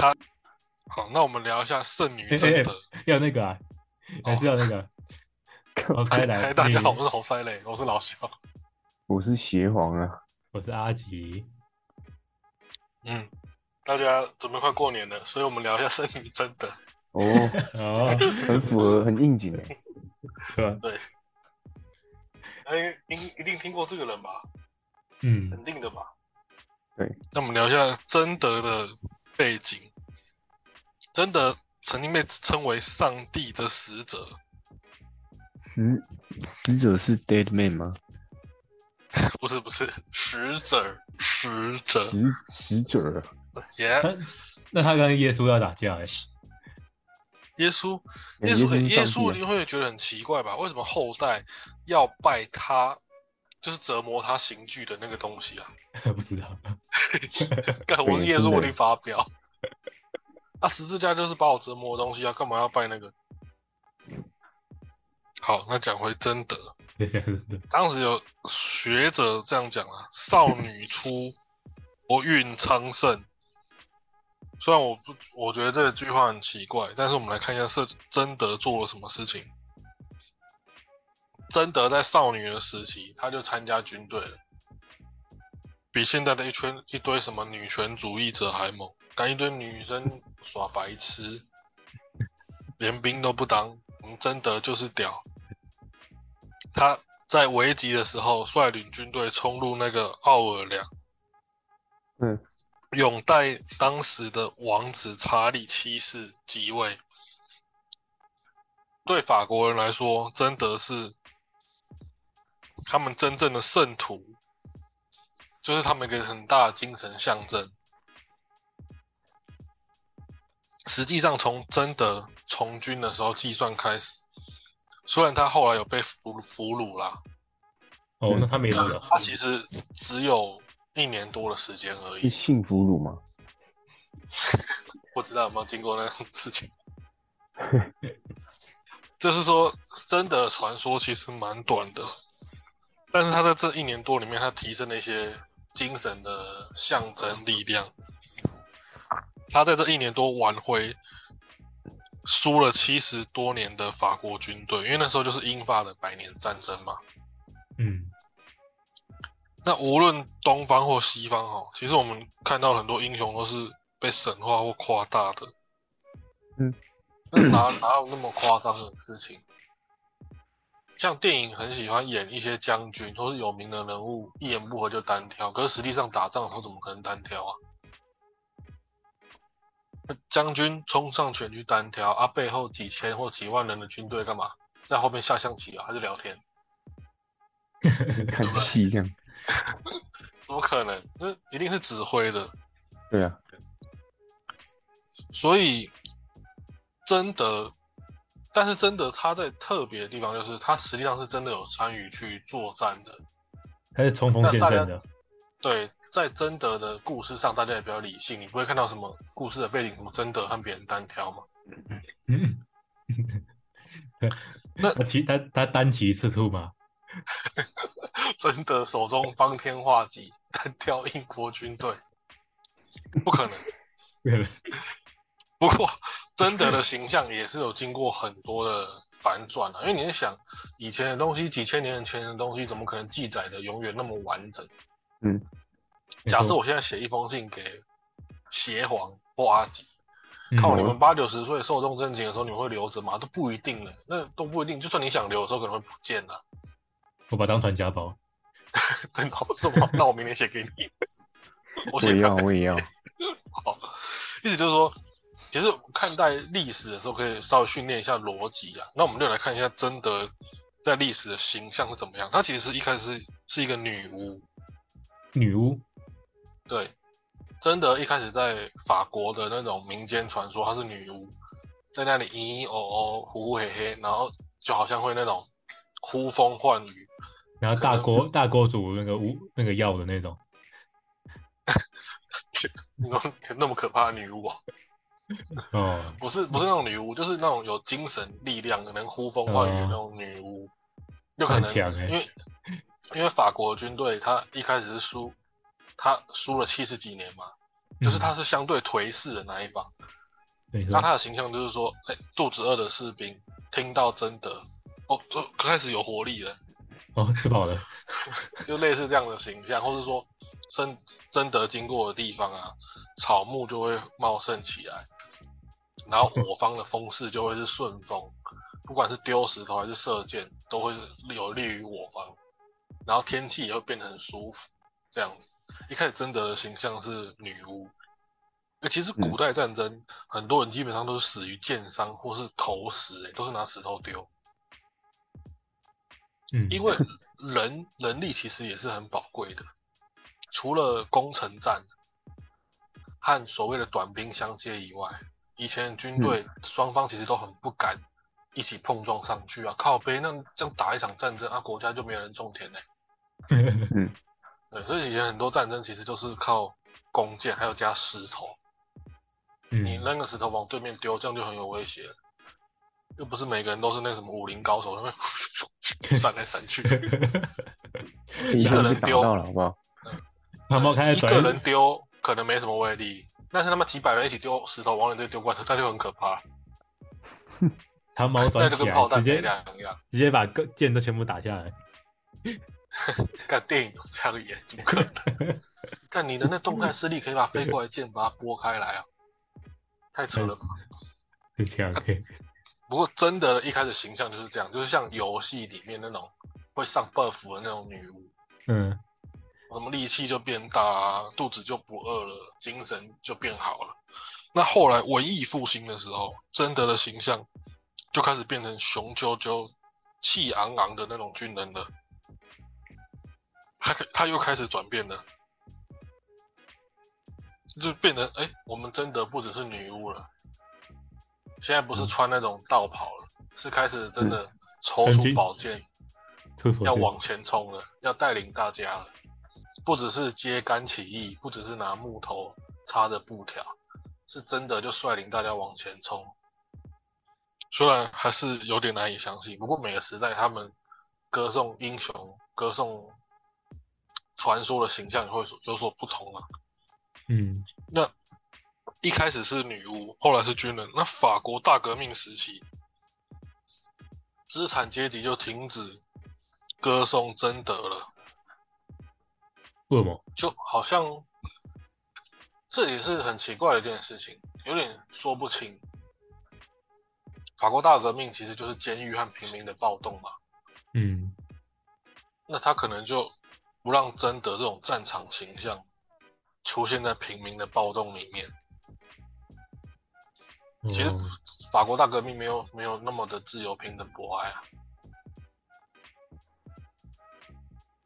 他好，那我们聊一下圣女贞德。要那个啊，还是要那个。我猜 来，嗨，大家好，我是红塞雷，我是老肖。我是邪皇啊，我是阿吉。嗯，大家准备快过年了，所以我们聊一下圣女贞德。哦，哦，很符合，很应景哎。是吧？哎，您一定听过这个人吧？嗯，肯定的吧？对。那我们聊一下贞德的背景。贞德曾经被称为上帝的使者，使使者是 dead man 吗？不是不是使者，使者。死死者，耶、那那他跟耶稣要打架哎，耶稣，哎耶稣，是耶稣你会觉得很奇怪吧？为什么后代要拜他，就是折磨他刑具的那个东西啊？不知道。干，我是耶稣，真的我一定发飙。啊，十字架就是把我折磨的东西啊，干嘛要拜那个？好，那讲回贞德，当时有学者这样讲啊：少女出，国运昌盛。虽然我不，我觉得这句话很奇怪，但是我们来看一下是贞德做了什么事情。贞德在少女的时期，她就参加军队了，比现在的一圈一堆什么女权主义者还猛，干一堆女生耍白痴，连兵都不当。我们贞德就是屌，他在危急的时候率领军队冲入那个奥尔良，嗯，拥戴当时的王子查理七世即位。对法国人来说，贞德是他们真正的圣徒，就是他们一个很大的精神象征。实际上，从真的从军的时候计算开始，虽然他后来有被俘俘虏啦，哦，那他没死了。他其实只有一年多的时间而已。是性俘虏吗？不知道有没有经过那种事情。就是说，真的传说其实蛮短的，但是他在这一年多里面，他提升了一些精神的象征力量。他在这一年多挽回输了七十多年的法国军队，因为那时候就是英法的百年战争嘛。嗯，那无论东方或西方哦，其实我们看到很多英雄都是被神话或夸大的。嗯，那哪哪有那么夸张的事情？像电影很喜欢演一些将军或是有名的人物，一言不合就单挑，可是实际上打仗的时候怎么可能单挑啊？那将军冲上前去单挑啊，背后几千或几万人的军队干嘛？在后面下象棋啊，还是聊天？看戏这样。怎么可能？这一定是指挥的。对啊，所以真的，但是真的他在特别的地方就是他实际上是真的有参与去作战的。他是冲锋陷阵的。对，在贞德的故事上，大家也比较理性，你不会看到什么故事的背景，什么贞德和别人单挑嘛。嗯，那他骑他他单骑赤兔吗，贞德手中方天画戟，单挑英国军队，不可能。不过，贞德的形象也是有经过很多的反转啊，因为你在想，以前的东西，几千年前的东西，怎么可能记载的永远那么完整？嗯，假设我现在写一封信给邪皇或阿吉，嗯靠你们八九十岁寿终正寝的时候，你们会留着吗？都不一定呢，那都不一定。就算你想留的时候，可能会不见了。我把当传家宝。真的好这么好？那我明天写给你。我也要，看我也要。好，意思就是说，其实看待历史的时候，可以稍微训练一下逻辑啊。那我们就来看一下贞德在历史的形象是怎么样。她其实是一开始是是一个女巫，女巫，对，真的一开始在法国的那种民间传说，她是女巫，在那里咿咿哦哦、呼呼嘿嘿，然后就好像会那种呼风唤雨。然后大锅大锅煮那个巫那个药的那种。你说那么可怕的女巫、哦？哦，不是不是那种女巫，就是那种有精神力量、能呼风唤雨的那种女巫，有可能欸因为因为法国军队他一开始是输，他输了七十几年嘛，就是他是相对颓势的那一方。那，他的形象就是说，哎、肚子饿的士兵听到贞德，哦，就开始有活力了，哦，吃饱了，就类似这样的形象，或是说贞贞德经过的地方啊，草木就会茂盛起来，然后 我方的风势就会是顺风，不管是丢石头还是射箭，都会是有利于我方，然后天气也会变得很舒服，这样子。一开始贞德的形象是女巫，欸其实古代战争、很多人基本上都是死于箭伤或是投石、欸，都是拿石头丢。嗯，因为人人力其实也是很宝贵的，除了攻城战和所谓的短兵相接以外，以前军队双方其实都很不敢一起碰撞上去啊，靠背那这样打一场战争啊，国家就没有人种田嘞、对，所以以前很多战争其实就是靠弓箭，还有加石头，你嗯，扔个石头往对面丢，这样就很有威胁。又不是每个人都是那什么武林高手，他们闪来闪去。一个人丢到了，好不好？他们开始转一个人丢可能没什么威力，但是他们几百人一起丢石头往你这里丢过来，那就很可怕。长矛那转起来，直接两样。直接把个箭都全部打下来。看电影都这样演，怎么可能？看你的那动态视力可以把飞过来的箭把它拨开来啊，太扯了吧！就这样可以，不过真的，一开始形象就是这样，就是像游戏里面那种会上 buff 的那种女巫，嗯，什么力气就变大啊，肚子就不饿了，精神就变好了。那后来文艺复兴的时候，贞德的形象就开始变成雄赳赳、气昂昂的那种军人了。他他又开始转变了，就变成哎、我们真的不只是女巫了，现在不是穿那种道袍了，是开始真的抽出宝剑，要往前冲了，要带领大家了。不只是揭竿起义，不只是拿木头插着布条，是真的就率领大家往前冲。虽然还是有点难以相信，不过每个时代他们歌颂英雄、歌颂传说的形象也会所有所不同啊。嗯，那一开始是女巫，后来是军人。那法国大革命时期，资产阶级就停止歌颂贞德了。为什么？就好像这也是很奇怪的一件事情，有点说不清。法国大革命其实就是监狱和平民的暴动嘛，嗯，那他可能就不让真德这种战场形象出现在平民的暴动里面。其实哦法国大革命没有没有那么的自由、平等、博爱啊。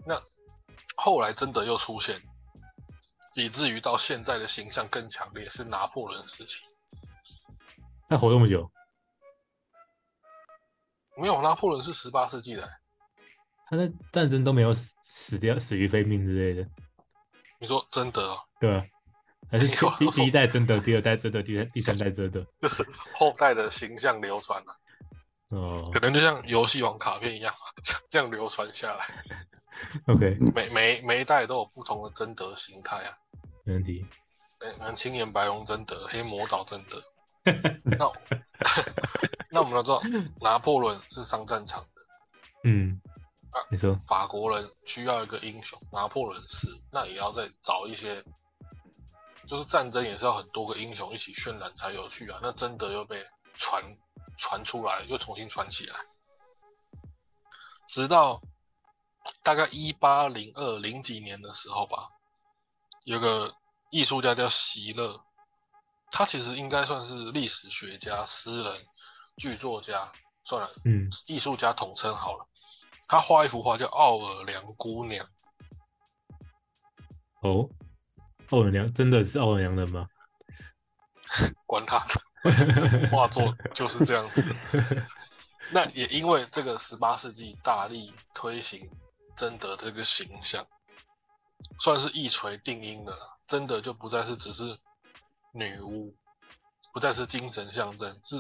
那后来真的又出现，以至于到现在的形象更强烈，是拿破仑时期。他活这么久，没有，拿破仑是十八世纪的。他在战争都没有死死掉、死于非命之类的，你说真的哦，对啊，还是第第一代真的，第二代真的，第三第三代真的，就是后代的形象流传了、哦。可能就像游戏王卡片一样，这样流传下来。OK，每每每一代都有不同的真德形态啊。没问题。对，可能青眼白龙真德，黑魔导真德。那那我们都知道，拿破仑是上战场的，嗯啊，没错，法国人需要一个英雄，拿破仑是，那也要再找一些，就是战争也是要很多个英雄一起渲染才有趣啊。那真的又被传传出来，又重新传起来，直到大概一八零二零几年的时候吧，有个艺术家叫席勒，他其实应该算是历史学家、诗人、剧作家，算了，嗯艺术家统称好了。他画一幅画叫《奥尔良姑娘》，哦，奥尔良真的是奥尔良人吗？管他的，反正这幅画作就是这样子。那也因为这个十八世纪大力推行贞德这个形象，算是一锤定音的了。真的就不再是只是女巫，不再是精神象征，是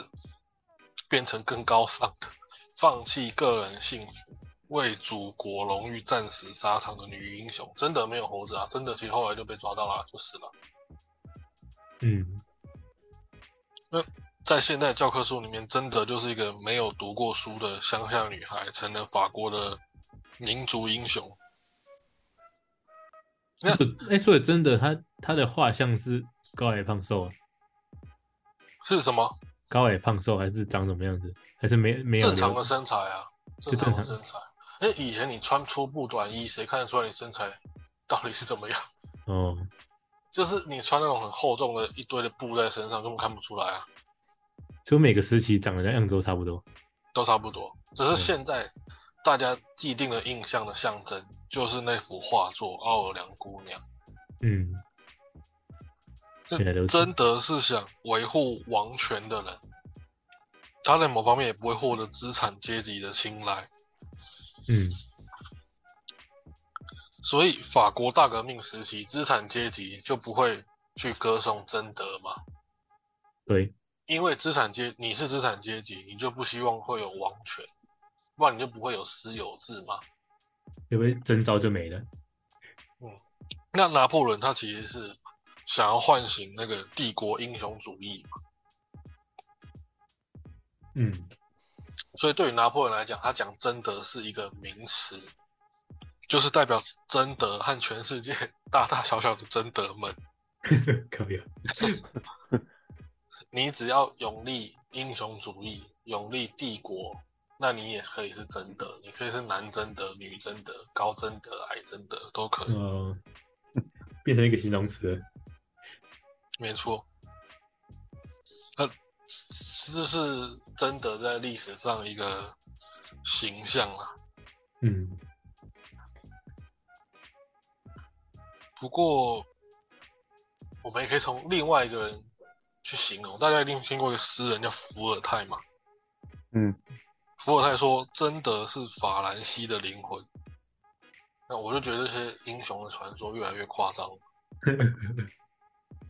变成更高尚的，放弃个人幸福，为祖国荣誉战死沙场的女英雄。真的没有活着啊！真的其实后来就被抓到了，就死了。嗯，那在现代教科书里面，真的就是一个没有读过书的乡下女孩，成了法国的民族英雄。那哎，所以真的，她她的画像是高矮胖瘦啊？是什么？高矮胖瘦还是长什么样子？还是没没有正常的身材啊，正常的身材。哎，以前你穿粗布短衣，谁看得出来你身材到底是怎么样？哦，就是你穿那种很厚重的一堆的布在身上，根本看不出来啊，就每个时期长得样子都差不多。都差不多。只是嗯现在大家既定的印象的象征，就是那幅画作《奥尔良姑娘》。嗯，真的是想维护王权的人，他在某方面也不会获得资产阶级的青睐。嗯，所以法国大革命时期，资产阶级就不会去歌颂贞德嘛，对，因为资产阶你是资产阶级，你就不希望会有王权，不然你就不会有私有制嘛。因为征召就没了。嗯。那拿破仑他其实是想要唤醒那个帝国英雄主义嘛，嗯，所以对于拿破仑来讲，他讲贞德是一个名词，就是代表真德和全世界 大大小小的贞德们。可以啊。你只要永立英雄主义，永立帝国，那你也可以是真德，你可以是男真德、女真德、高真德、矮真德都可以，哦，变成一个形容词了。没错。那这是真的在历史上一个形象啊。嗯，不过，我们也可以从另外一个人去形容，大家一定听过一个诗人叫伏尔泰嘛？嗯，伏尔泰说：“真的是法兰西的灵魂。”那我就觉得这些英雄的传说越来越夸张了。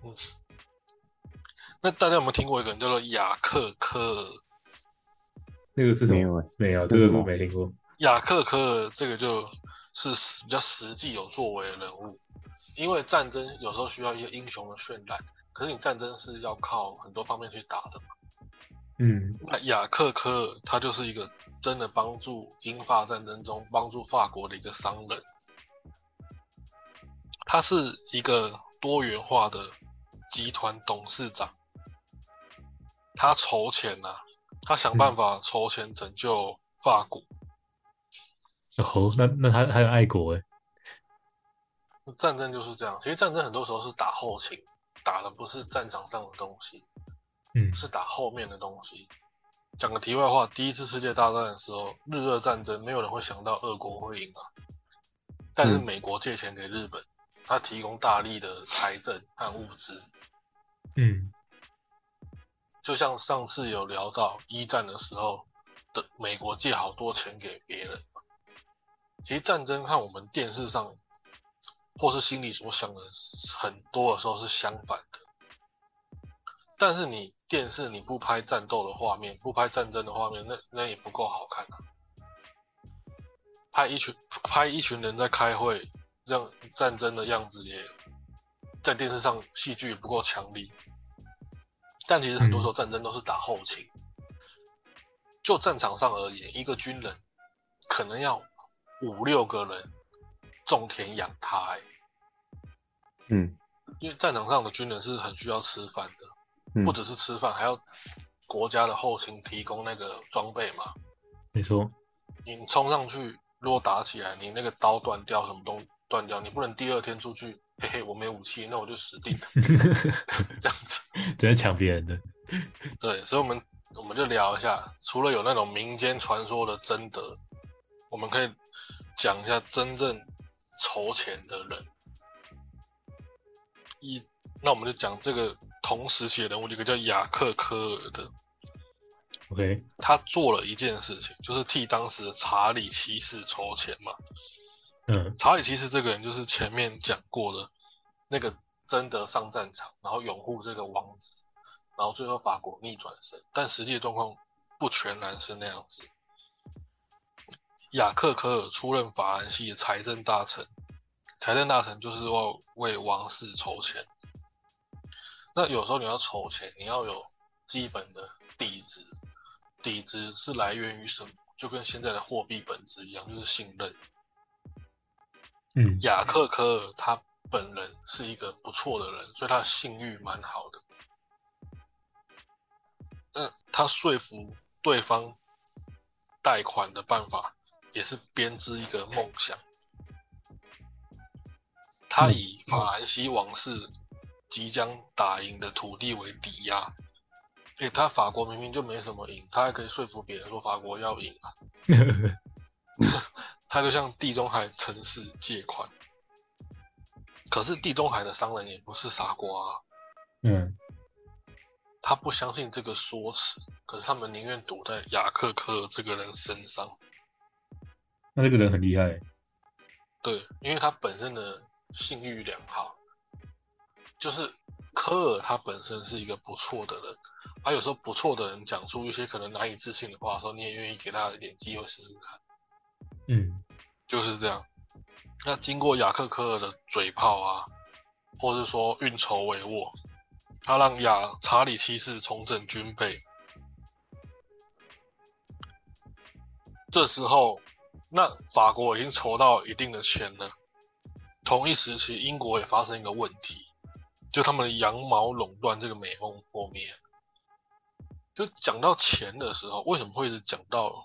嗯，那大家有没有听过一个人叫做雅克科尔？那个是什么？没有欸没有，这个这是什么我没听过。雅克科尔这个就是比较实际有作为的人物，因为战争有时候需要一些英雄的渲染，可是你战争是要靠很多方面去打的嘛。嗯那雅克科尔他就是一个真的帮助英法战争中帮助法国的一个商人，他是一个多元化的集团董事长，他筹钱呐、他想办法筹钱拯救法国。哦，那那他还有爱国哎。战争就是这样，其实战争很多时候是打后勤，打的不是战场上的东西，嗯是打后面的东西。讲个题外话，第一次世界大战的时候，日俄战争没有人会想到俄国会赢啊，但是嗯美国借钱给日本，他提供大力的财政和物资，嗯就像上次有聊到一战的时候的美国借好多钱给别人。其实战争和我们电视上或是心里所想的很多的时候是相反的。但是你电视你不拍战斗的画面，不拍战争的画面，那那也不够好看啊。拍一群拍一群人在开会，这样战争的样子也在电视上戏剧也不够强力。但其实很多时候战争都是打后勤。就战场上而言，一个军人可能要五六个人种田养他、欸，嗯因为战场上的军人是很需要吃饭的，嗯不只是吃饭，还要国家的后勤提供那个装备嘛。没错。你冲上去，如果打起来，你那个刀断掉，什么都断掉，你不能第二天出去，嘿嘿，我没武器，那我就死定了，这样子。只能抢别人的。对，所以我们我们就聊一下，除了有那种民间传说的贞德，我们可以讲一下真正筹钱的人。一，那我们就讲这个同时期的人物，一个叫雅克科尔的，OK，他做了一件事情，就是替当时的查理七世筹钱嘛。嗯查理其实这个人就是前面讲过的那个贞德上战场，然后拥护这个王子，然后最后法国逆转胜，但实际状况不全然是那样子。雅克科尔出任法兰西的财政大臣，财政大臣就是要为王室筹钱。那有时候你要筹钱，你要有基本的底子，底子是来源于什么？就跟现在的货币本质一样，就是信任。嗯雅克科尔他本人是一个不错的人，所以他的信誉蛮好的。那他说服对方贷款的办法，也是编织一个梦想。他以法兰西王室即将打赢的土地为抵押，诶，他法国明明就没什么赢，他还可以说服别人说法国要赢啊。他就向地中海城市借款，可是地中海的商人也不是傻瓜啊，嗯。他不相信这个说辞，可是他们宁愿赌在雅克科尔这个人身上。那这个人很厉害，对，因为他本身的信誉良好，就是科尔他本身是一个不错的人，他有时候不错的人讲出一些可能难以置信的话的时候，你也愿意给他一点机会试试看，嗯就是这样。那经过雅克科尔的嘴炮啊，或是说运筹帷幄，他让亚查理七世重整军备。这时候，那法国已经筹到一定的钱了。同一时期，英国也发生一个问题，就他们的羊毛垄断这个美梦破灭。就讲到钱的时候，为什么会一直讲到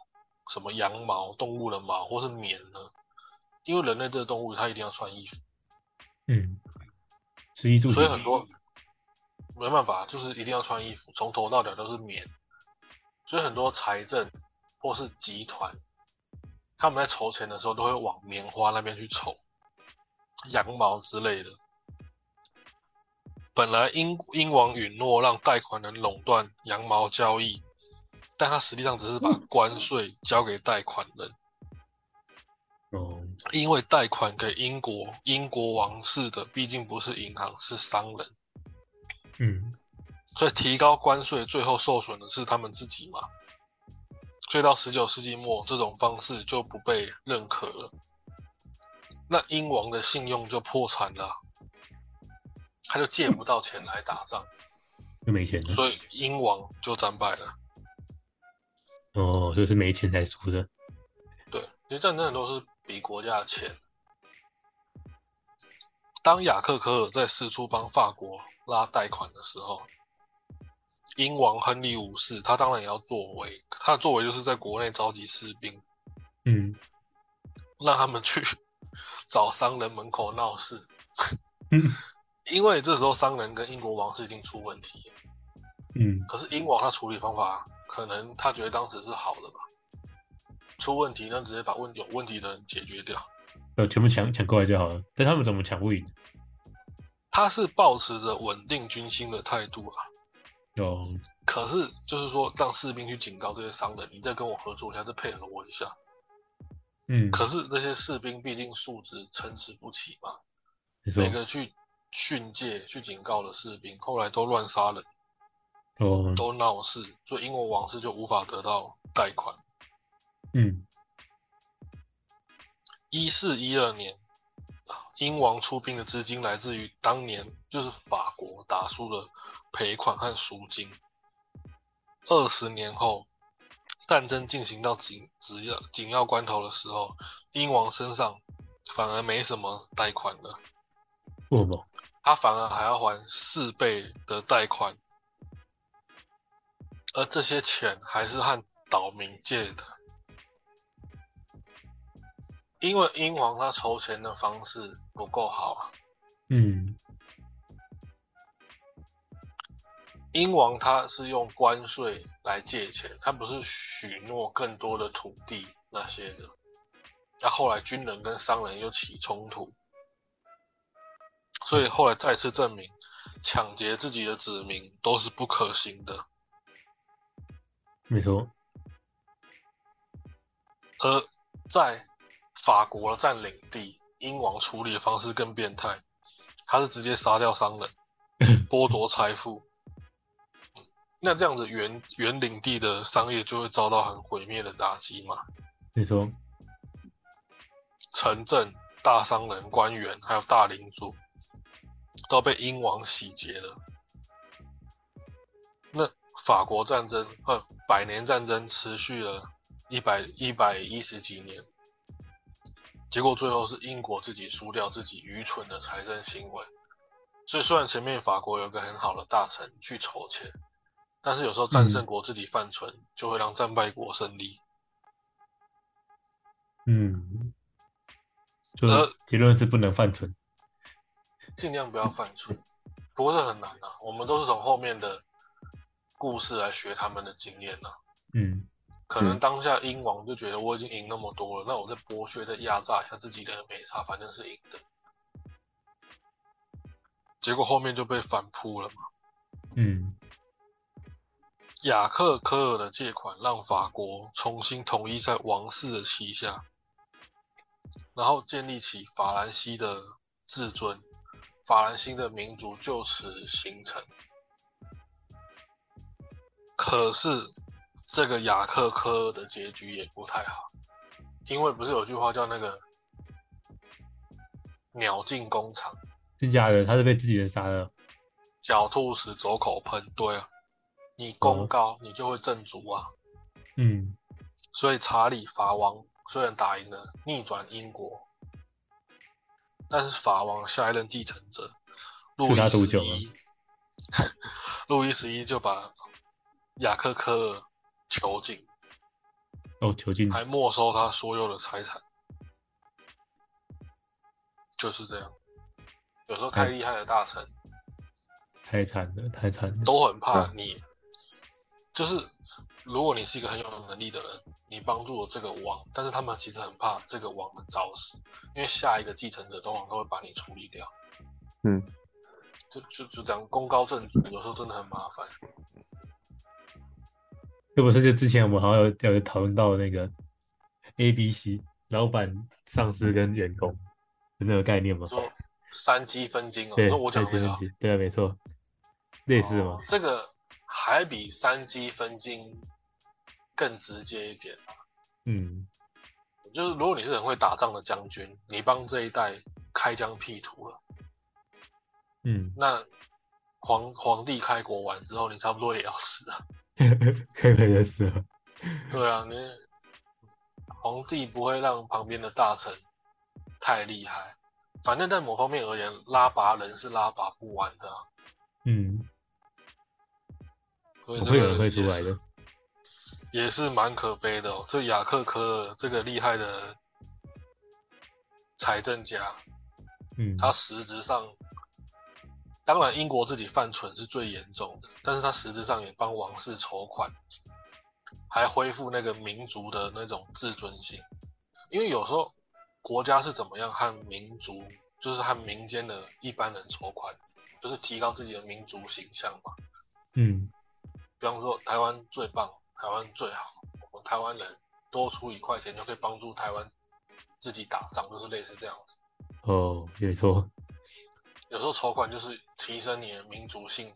什么羊毛、动物的毛或是棉呢？因为人类这个动物，它一定要穿衣服，嗯，食衣住行，所以很多没办法，就是一定要穿衣服，从头到脚都是棉。所以很多财政或是集团，他们在筹钱的时候都会往棉花那边去筹，羊毛之类的。本来英英王允诺让贷款人垄断羊毛交易，但他实际上只是把关税交给贷款人。哦，因为贷款给英国英国王室的毕竟不是银行，是商人，嗯。所以提高关税最后受损的是他们自己嘛。所以到十九世纪末，这种方式就不被认可了，那英王的信用就破产了啊，他就借不到钱来打仗，就没钱了，所以英王就战败了。哦，就是没钱才输的，对，其实战争都是比国家的钱。当雅克科尔在四处帮法国拉贷款的时候，英王亨利五世他当然也要作为，他的作为就是在国内召集士兵，嗯。让他们去 找商人门口闹事，嗯。因为这时候商人跟英国王室已经出问题了，嗯。可是英王他处理方法可能他觉得当时是好的吧，出问题那直接把问有问题的人解决掉。呃，全部抢抢过来就好了，但他们怎么抢不赢？他是保持着稳定军心的态度啊，有，可是就是说让士兵去警告这些商人，你再跟我合作一下，再配合我一下。嗯，可是这些士兵毕竟素质参差不齐嘛，每个去训诫、去警告的士兵，后来都乱杀人，哦，都闹事，所以英国王室就无法得到贷款。嗯一四一二年，啊英王出兵的资金来自于当年就是法国打输的赔款和赎金。二十年后，战争进行到紧只要紧要关头的时候，英王身上反而没什么贷款了，为什么？他反而还要还四倍的贷款，而这些钱还是和岛民借的。因为英王他筹钱的方式不够好啊，嗯英王他是用关税来借钱，他不是许诺更多的土地那些的。那后来军人跟商人又起冲突，所以后来再次证明，抢劫自己的子民都是不可行的。没错，而在法国的占领地，英王处理的方式更变态，他是直接杀掉商人，剥夺财富。那这样子原原领地的商业就会遭到很毁灭的打击嘛？没错，城镇、大商人、官员还有大领主都被英王洗劫了。那法国战争，呃，百年战争持续了一百一百一十几年，结果最后是英国自己输掉自己愚蠢的财政行为。所以虽然前面法国有个很好的大臣去筹钱，但是有时候战胜国自己犯蠢，就会让战败国胜利。嗯，就呃结论是不能犯蠢。尽量不要犯蠢，不过这很难啊。我们都是从后面的故事来学他们的经验呐、嗯可能当下英王就觉得我已经赢那么多了，那我再剥削、再压榨一下自己的没差，反正是赢的。结果后面就被反扑了嘛。嗯雅克科尔的借款让法国重新统一在王室的旗下，然后建立起法兰西的至尊，法兰西的民族就此形成。可是这个雅克科尔的结局也不太好，因为不是有句话叫那个“鸟进工厂，是假的，他是被自己人杀了。狡兔死，走狗烹”。对啊，你功高，你就会正主啊。嗯所以查理法王虽然打赢了，逆转英国，但是法王下一任继承者路易十一，路易十一就把雅克科尔囚禁，哦，囚禁。还没收他所有的财产，就是这样。有时候太厉害的大臣太惨了，太惨了。都很怕对你，就是如果你是一个很有能力的人，你帮助了这个王，但是他们其实很怕这个王的早死，因为下一个继承者通常都会把你处理掉。嗯，就就就这样功高震主，有时候真的很麻烦。要不是就之前我们好像有有讨论到那个 A、B、C 老板、上司跟员工的那个概念吗？说三积分金哦，对，那我讲对这个啊，对啊，没错，类似吗哦？这个还比三积分金更直接一点。嗯就是如果你是很会打仗的将军，你帮这一代开疆辟土了，嗯，那皇皇帝开国完之后，你差不多也要死啊。可以可以的是了。对啊，你皇帝不会让旁边的大臣太厉害，反正在某方面而言，拉拔人是拉拔不完的啊、嗯，所以这个。也是蛮可悲的哦。这雅克科尔这个厉害的财政家，嗯，他实质上，当然英国自己犯蠢是最严重的，但是他实质上也帮王室筹款，还恢复那个民族的那种自尊心。因为有时候国家是怎么样和民族，就是和民间的一般人筹款，就是提高自己的民族形象嘛。嗯比方说台湾最棒，台湾最好，我们台湾人多出一块钱就可以帮助台湾自己打仗，就是类似这样子。哦，没错。有时候筹款就是提升你的民族性，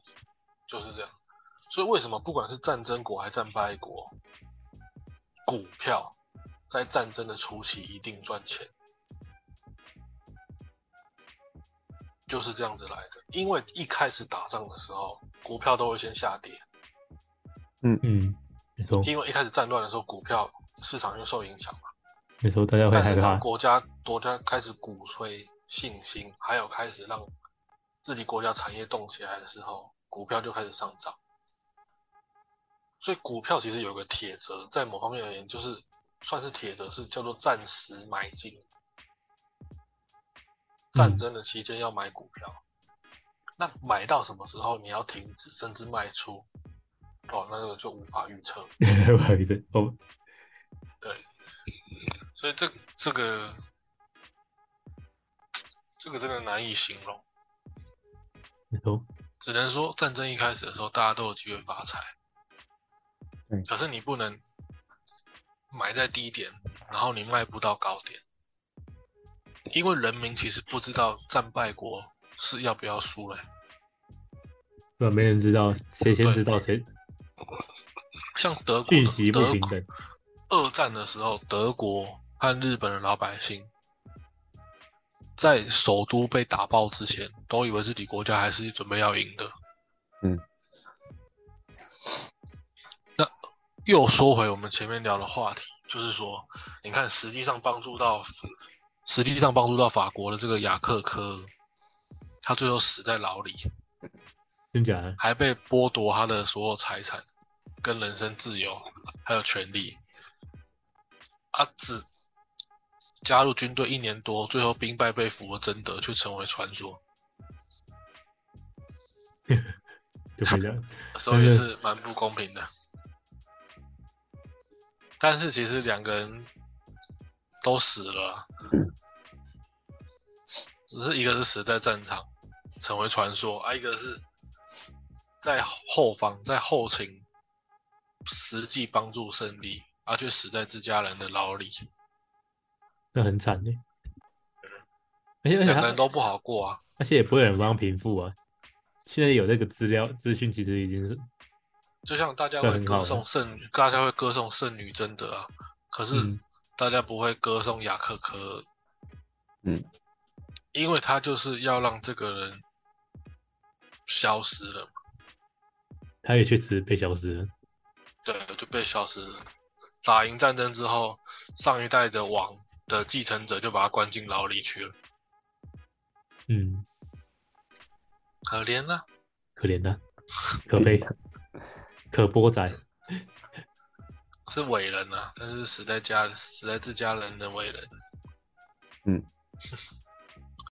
就是这样。所以为什么不管是战争国还是战败国，股票在战争的初期一定赚钱，就是这样子来的。因为一开始打仗的时候，股票都会先下跌，嗯嗯，没错因为一开始战乱的时候，股票市场就受影响嘛。没错，大家会但是害怕。当国家国家开始鼓吹信心，还有开始让自己国家产业动起来的时候，股票就开始上涨。所以股票其实有个铁则，在某方面而言，就是算是铁则，是叫做暂时买进。战争的期间要买股票，那买到什么时候你要停止甚至卖出，哦，那个就无法预测。对，所以这这个这个真的难以形容，没错。只能说战争一开始的时候，大家都有机会发财，嗯可是你不能买在低点，然后你卖不到高点，因为人民其实不知道战败国是要不要输嘞。那，没人知道谁先知道谁像德国的讯息不德国平等。二战的时候，德国和日本的老百姓在首都被打爆之前，都以为自己国家还是准备要赢的。嗯。那又说回我们前面聊的话题，就是说，你看，实际上帮助到，实际上帮助到法国的这个雅克科，他最后死在牢里，真假的？还被剥夺他的所有财产、跟人身自由，还有权利。啊，只加入军队一年多，最后兵败被俘的贞德却成为传说，就会这样。所以是蛮不公平的。但是其实两个人都死了啊，只是一个是死在战场，成为传说，啊，一个是在后方在后勤实际帮助胜利，而却死在自家人的牢里，那很惨的。而且两个人都不好过啊。而且也不会有人帮平复啊。现在有那个资料资讯，其实已经是就像大家会歌颂圣女，大家会歌颂圣女贞德啊，可是嗯大家不会歌颂雅克科，嗯，因为他就是要让这个人消失了嘛，他也确实被消失了。对，就被消失了。打赢战争之后，上一代的王的继承者就把他关进牢里去了，嗯，可怜啊！可怜呐，可悲，可波仔。是伟人啊，但是死在家死在自家人的伟人。嗯，